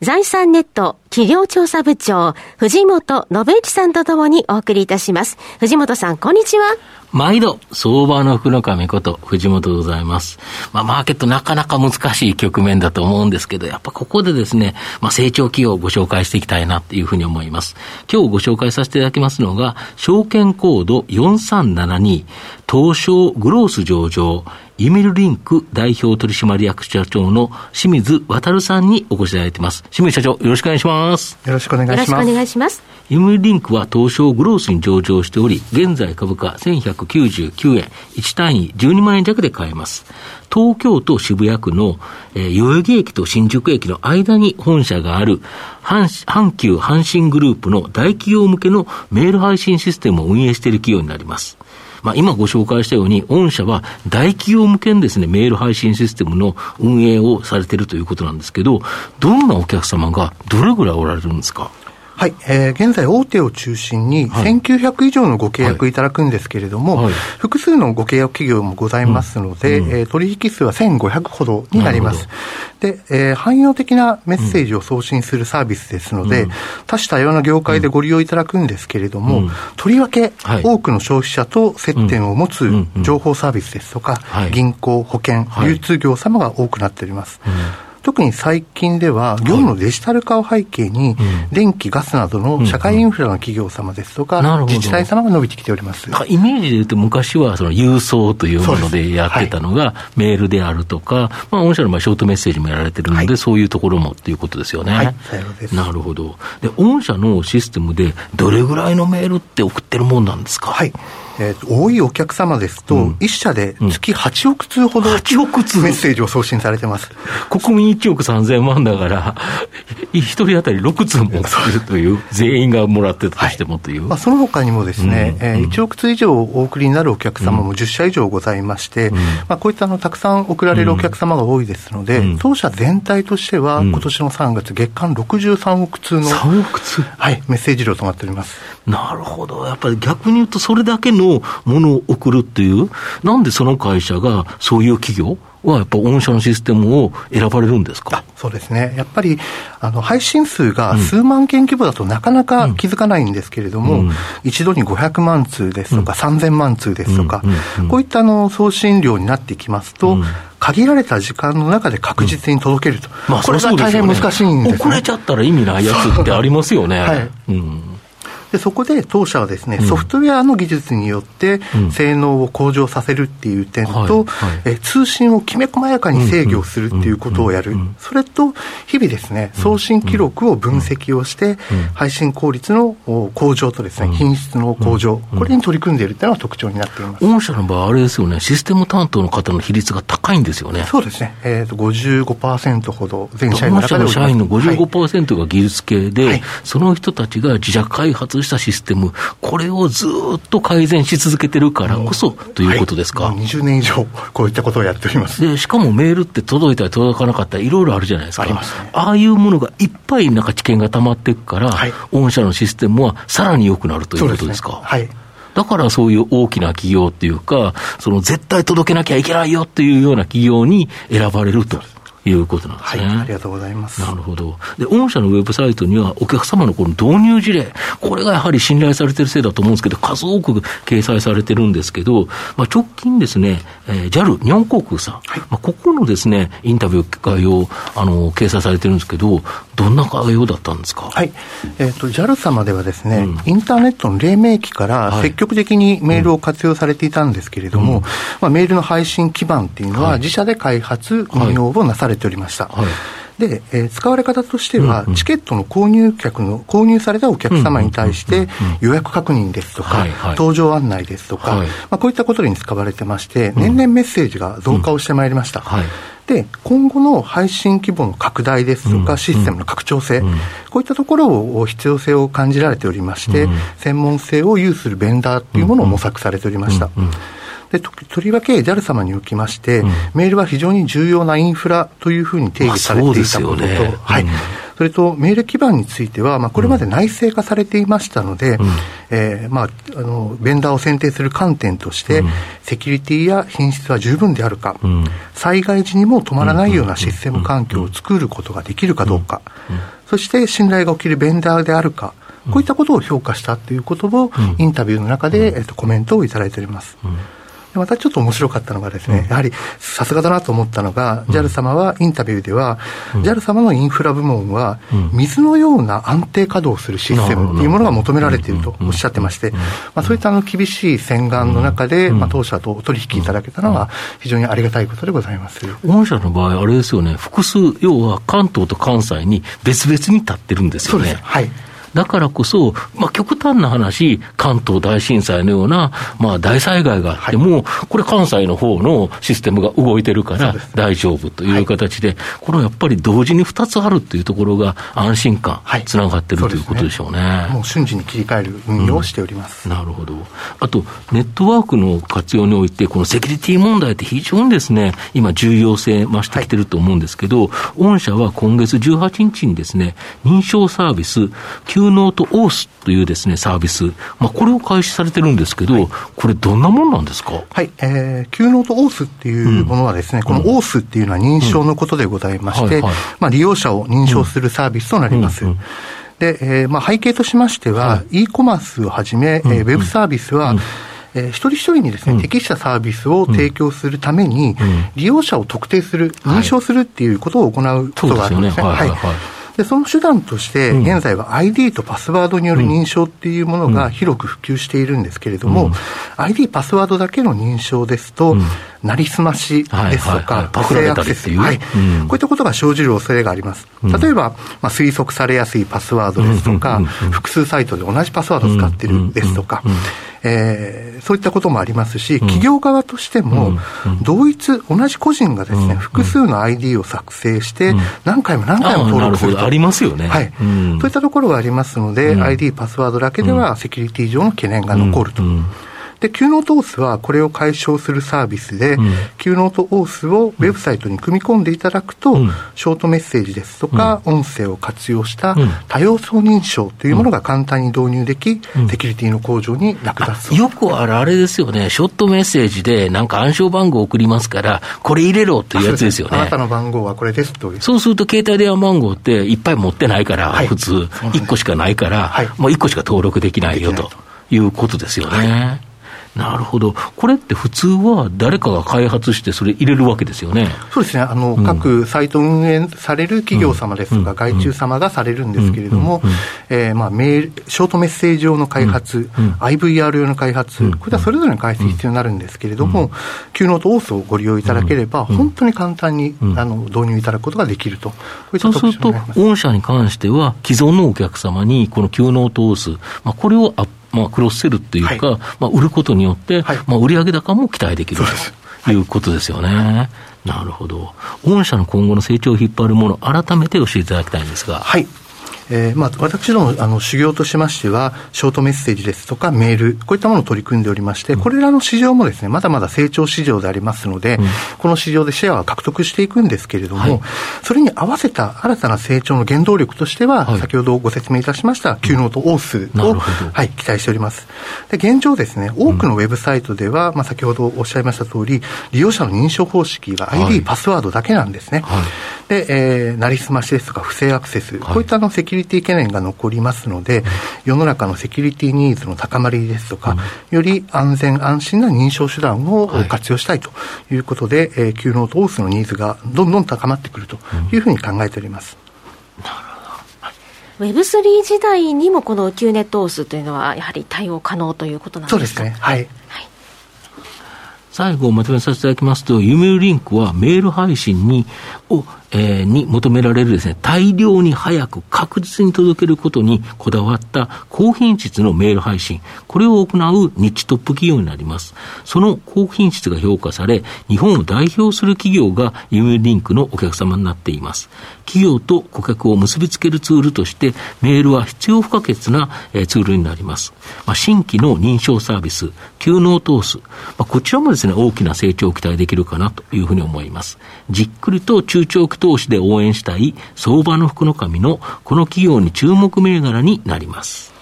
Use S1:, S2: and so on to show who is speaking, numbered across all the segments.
S1: 財産ネット企業調査部長、藤本信之さんとともにお送りいたします。藤本さん、こんにちは。
S2: 毎度、相場の福の神こと、藤本でございます。まあ、マーケットなかなか難しい局面だと思うんですけど、やっぱここでですね、まあ、成長企業をご紹介していきたいなっていうふうに思います。今日ご紹介させていただきますのが、証券コード4372、東証グロース上場、ユミルリンク代表取締役社長の清水渉さんにお越しいただいています。清水社長、よろしくお願いします。
S3: よろしくお願いします。よろしくお願いします。
S2: ユミルリンクは東証グロースに上場しており、現在株価1199円、1単位12万円弱で買えます。東京都渋谷区の、えー、代々木駅と新宿駅の間に本社がある阪阪急阪神グループの大企業向けのメール配信システムを運営している企業になります。まあ、今ご紹介したように、御社は大企業向けにですね、メール配信システムの運営をされているということなんですけど、どんなお客様がどれぐらいおられるんですか？
S3: はい、えー、現在、大手を中心に1900以上のご契約い。ただくんですけれども、はい。はい、複数のご契約企業もございますので、うん、えー、取引数は1500ほどになります。で、えー、汎用的なメッセージを送信するサービスですので、うん、多種多様な業界でご利用いただくんですけれども、うん、とりわけ多くの消費者と接点を持つ情報サービスですとか、銀行、保険、流通業様が多くなっております。特に最近では、業務のデジタル化を背景に、電気、ガスなどの社会インフラの企業様ですとか、自治体様が伸びてきております。
S2: イメージで言うと、昔はその郵送というものでやってたのが、メールであるとか、まあ、御社の場合、ショートメッセージもやられてるので、そういうところもっていうことですよね。はい、なるほど。で、御社のシステムで、どれぐらいのメールって送ってるもんなんですか？
S3: はいえー、多いお客様ですと、うん、1社で月8億通ほど、8億通？メッセージを送信されてます。
S2: 国民1億3000万だから、1人当たり6通も送るという、全員がもらってたとしてもという。はい、
S3: まあ、その他にもですね、うん、えー、1億通以上お送りになるお客様も10社以上ございまして、うん、まあ、こういったのたくさん送られるお客様が多いですので、当社全体としては、今年の3月、月間63億通の、
S2: 3億通？
S3: はい、メッセージ量となっております。
S2: なるほど。やっぱり逆に言うと、それだけのものを送るっていう、なんでその会社がそういう企業はやっぱ御社のシステムを選ばれるんですか？
S3: そうですね、やっぱりあの配信数が数万件規模だとなかなか気づかないんですけれども、うん、一度に500万通ですとか、うん、3000万通ですとか、うん、こういったあの送信量になってきますと、限られた時間の中で確実に届けると、
S2: まあ、
S3: これが大変難しいんです、ね、
S2: 遅れちゃったら意味ないやつってありますよね。はい、うん
S3: でそこで当社はですね、ソフトウェアの技術によって性能を向上させるっていう点と、え通信をきめ細やかに制御するっていうことをやる、それと日々ですね、送信記録を分析をして、配信効率の向上とですね、品質の向上、これに取り組んでいるというのが特徴になっています。
S2: 御社の場合、あれですよね、システム担当の方の比率が高いんですよね。
S3: そうですね、えーと、55%ほど、全社員の中
S2: で社員の55%が技術系で、はい、その人たちが自社開発したシステム、これをずっと改善し続けてるからこそということですか？はい、
S3: 20年以上、こういったことをやっております。
S2: で、しかもメールって届いたり届かなかったり、いろいろあるじゃないですか。あ
S3: ります、ね、
S2: ああいうものがいっぱいなんか知見が溜まっていくから、はい、御社のシステムはさらに良くなるということですか？すね、
S3: はい。
S2: だからそういう大きな企業っていうか、その絶対届けなきゃいけないよっていうような企業に選ばれると。いうことなんですね。はい、
S3: ありがとうございます。
S2: なるほど。で、御社のウェブサイトには、お客様のこの導入事例、これがやはり信頼されてるせいだと思うんですけど、数多く掲載されてるんですけど、まあ、直近ですね、えー、JAL 日本航空さん、はい、まあ、ここのですね、インタビュー概要、あの、掲載されてるんですけど、どんな概要だったんですか？
S3: はい。えっ、ー、と、JAL 様ではですね、うん、インターネットの黎明期から積極的にメールを活用されていたんですけれども、うん、まあ、メールの配信基盤っていうのは、自社で開発、運用をなされておりました。はいで、えー、使われ方としては、チケットの購入客の、購入されたお客様に対して、予約確認ですとか、搭乗案内ですとか、まあ、こういったことに使われてまして、年々メッセージが増加をしてまいりました。で、今後の配信規模の拡大ですとか、システムの拡張性、こういったところを必要性を感じられておりまして、専門性を有するベンダーというものを模索されておりました。でととりわけ JAL 様におきまして、うん、メールは非常に重要なインフラというふうに定義されていたことと、ね、はい、それとメール基盤については、まあ、これまで内製化されていましたので、うん、えー、まあ、あのベンダーを選定する観点として、うん、セキュリティや品質は十分であるか、うん、災害時にも止まらないようなシステム環境を作ることができるかどうか、そして信頼が起きるベンダーであるか、こういったことを評価したということを、インタビューの中で、えっと、コメントをいただいております。またちょっと面白かったのがですね、うん、やはりさすがだなと思ったのが、うん、JAL 様はインタビューでは、うん、JAL 様のインフラ部門は、水のような安定稼働するシステムというものが求められているとおっしゃってまして、まあ、そういったあの厳しい洗顔の中で、まあ、当社とお取引いただけたのは、非常にありがたいことでございます。
S2: 御社の場合、あれですよね、複数、要は関東と関西に別々に立ってるんですよね。
S3: はい
S2: だからこそ、まあ、極端な話、関東大震災のような、まあ、大災害があっても、はい、これ、関西の方のシステムが動いてるから大丈夫という形で、はい、これはやっぱり同時に2つあるっていうところが安心感、つながってる、ということでしょうね。
S3: ねもう瞬時に切り替える運用をしております、
S2: うん、なるほど。あと、ネットワークの活用において、このセキュリティ問題って非常にですね、今、重要性増してきてると思うんですけど、はい、御社は今月18日にですね、認証サービス、 Cuenote Auth というですね、サービス、まあ、これを開始されてるんですけど、はい、これどんなもんなんですか？
S3: はい、えー、ノートオースっていうものはですね、うん、このオースっていうのは認証のことでございまして、まあ、利用者を認証するサービスとなります。で、えーまあ、背景としましては、はい、e コマースをはじめ、えー、ウェブサービスは、えー、一人一人にですね、うん、適したサービスを提供するために、うん、利用者を特定する、認証するっていうことを行うことがあるんですね。はいで、その手段として、現在は ID とパスワードによる認証っていうものが広く普及しているんですけれども、うん、ID、パスワードだけの認証ですと、なりすましですとか、
S2: 不正アクセス、
S3: はい、こういったことが生じる恐れがあります。例えば、まあ、推測されやすいパスワードですとか、複数サイトで同じパスワードを使っているですとか、えー、そういったこともありますし、企業側としても、同一、同じ個人がですね、複数の ID を作成して、何回も何回も登録すると。
S2: ありますよね。
S3: はい。そういったところがありますので、ID、パスワードだけではセキュリティ上の懸念が残ると。で、Q ノートオースはこれを解消するサービスで、うん、Q ノートオースをウェブサイトに組み込んでいただくと、うん、ショートメッセージですとか、音声を活用した多要素認証というものが簡単に導入でき、セキュリティの向上に役立つ
S2: よくあるあれですよね、ショートメッセージでなんか暗証番号を送りますから、これ入れろというやつですよね。
S3: あなたの番号はこれですと
S2: そうすると、携帯電話番号っていっぱい持ってないから、はい、普通、1個しかないから、はい、もう1個しか登録できないよということですよね。はいなるほど、これって普通は誰かが開発して、それ入れるわけですよね。
S3: そうですね。あの、うん、各サイト運営される企業様ですとか、外注様がされるんですけれども、ショートメッセージ用の開発、うん、IVR 用の開発、これはそれぞれの開発必要になるんですけれども、Q ノートオースをご利用いただければ、本当に簡単に、あの導入いただくことができると、
S2: そうすると、御社に関しては、既存のお客様に、この Cuenote Auth、まあ、これをアッまあ、クロスセルっていうか、はい、まあ、売ることによって、はい、まあ、売上高も期待できるということですよね。はい、なるほど。御社の今後の成長を引っ張るもの、改めて教えていただきたいんですが。
S3: はい。えーまあ、私どもあの修行としましては、ショートメッセージですとかメール、こういったものを取り組んでおりまして、これらの市場もですね、まだまだ成長市場でありますので、うん、この市場でシェアは獲得していくんですけれども、はい、それに合わせた新たな成長の原動力としては、はい、先ほどご説明いたしました、Q ノートオースを、はい、期待しております。で現状ですね、多くのウェブサイトでは、まあ、先ほどおっしゃいました通り、利用者の認証方式は ID、はい、パスワードだけなんですね。で、えー、なりすましですとか不正アクセス、こういったのセキュリティ懸念が残りますので、世の中のセキュリティニーズの高まりですとか、より安全安心な認証手段を活用したいということで、はい、えー、Q ノートオースのニーズがどんどん高まってくるというふうに考えております。
S1: Web3 時代にもこの Q ネットオースというのはやはり対応可能ということなんですか？
S3: そうですね。はい。はい。
S2: 最後まとめさせていただきますと、ユメルリンクはメール配信にをえー、に求められるですね、大量に早く確実に届けることにこだわった高品質のメール配信、これを行うニッチトップ企業になります。その高品質が評価され、日本を代表する企業がユーリンクのお客様になっています。企業と顧客を結びつけるツールとして、メールは必要不可欠な、えー、ツールになります。まあ、新規の認証サービス、急能投資、まあ、こちらもですね、大きな成長を期待できるかなというふうに思います。じっくりと中長期投資で応援したい相場の福の神のこの企業に注目銘柄になります。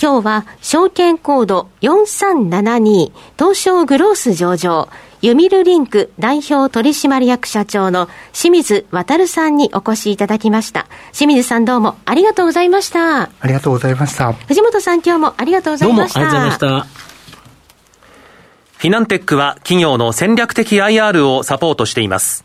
S1: 今日は証券コード4372東証グロース上場ユミルリンク代表取締役社長の清水渉さんにお越しいただきました。清水さんどうもありがとうございました。
S3: ありがとうございました。
S1: 藤本さん今日もありがとうございました。どうもありがとうございました。
S4: フィナンテックは企業の戦略的 IR をサポートしています。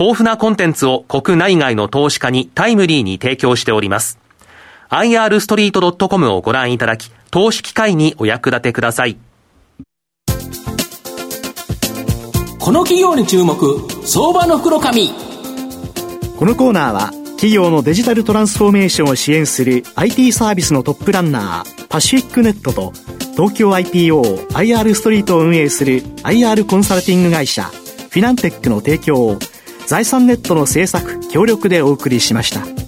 S4: 豊富なコンテンツを国内外の投資家にタイムリーに提供しております。irstreet.com をご覧いただき、投資機会にお役立てください。
S5: この企業に注目、相場の袋紙。
S6: このコーナーは、企業のデジタルトランスフォーメーションを支援する IT サービスのトップランナー、パシフィックネットと、東京 IPO、IR ストリートを運営する IR コンサルティング会社、フィナンテックの提供を、財産ネットの制作、協力でお送りしました。